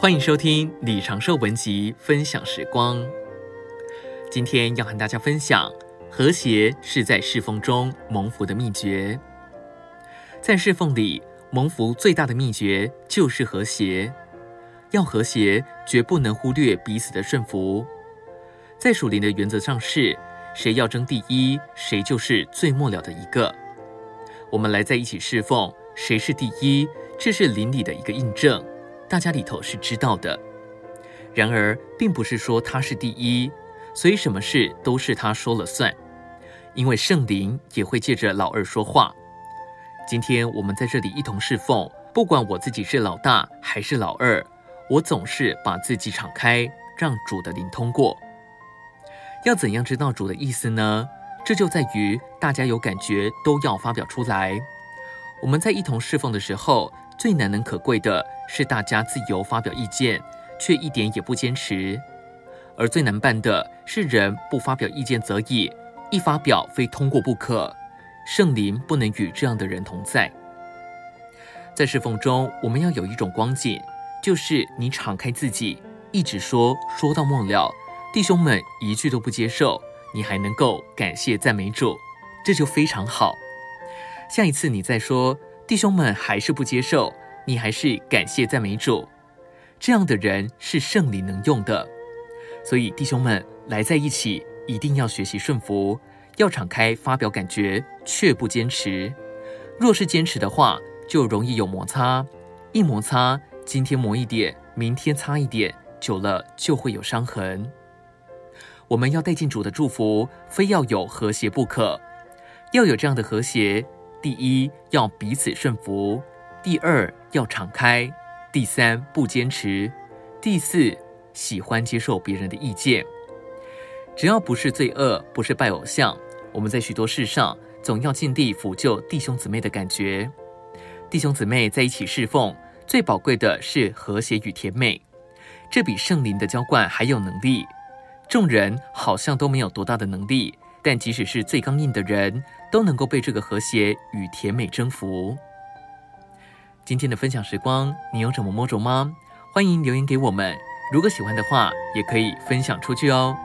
欢迎收听李长寿文集分享时光。今天要和大家分享和谐是在侍奉中蒙福的秘诀。在侍奉里，蒙福最大的秘诀就是和谐。要和谐，绝不能忽略彼此的顺服。在属灵的原则上是，谁要争第一，谁就是最末了的一个。我们来在一起侍奉，谁是第一，这是灵里的一个印证。大家里头是知道的，然而并不是说他是第一，所以什么事都是他说了算。因为圣灵也会借着老二说话。今天我们在这里一同侍奉，不管我自己是老大还是老二，我总是把自己敞开，让主的灵通过。要怎样知道主的意思呢？这就在于大家有感觉都要发表出来。我们在一同侍奉的时候，最难能可贵的是，大家自由发表意见，却一点也不坚持；而最难办的是，人不发表意见则已，一发表非通过不可。圣灵不能与这样的人同在。在侍奉中，我们要有一种光景，就是你敞开自己，一直说，说到末了，弟兄们一句都不接受，你还能够感谢赞美主，这就非常好。下一次你再说。弟兄们还是不接受，你还是感谢赞美主，这样的人是圣灵能用的。所以弟兄们来在一起，一定要学习顺服，要敞开发表感觉，却不坚持。若是坚持的话，就容易有摩擦。一摩擦，今天磨一点，明天擦一点，久了就会有伤痕。我们要带进主的祝福，非要有和谐不可，要有这样的和谐。第一，要彼此顺服；第二，要敞开；第三，不坚持；第四，喜欢接受别人的意见。只要不是罪恶，不是拜偶像，我们在许多事上总要尽力辅救弟兄姊妹的感觉。弟兄姊妹在一起侍奉，最宝贵的是和谐与甜美，这比圣灵的浇灌还有能力。众人好像都没有多大的能力。但即使是最刚硬的人，都能够被这个和谐与甜美征服。今天的分享时光，你有什么摸着吗？欢迎留言给我们。如果喜欢的话，也可以分享出去哦。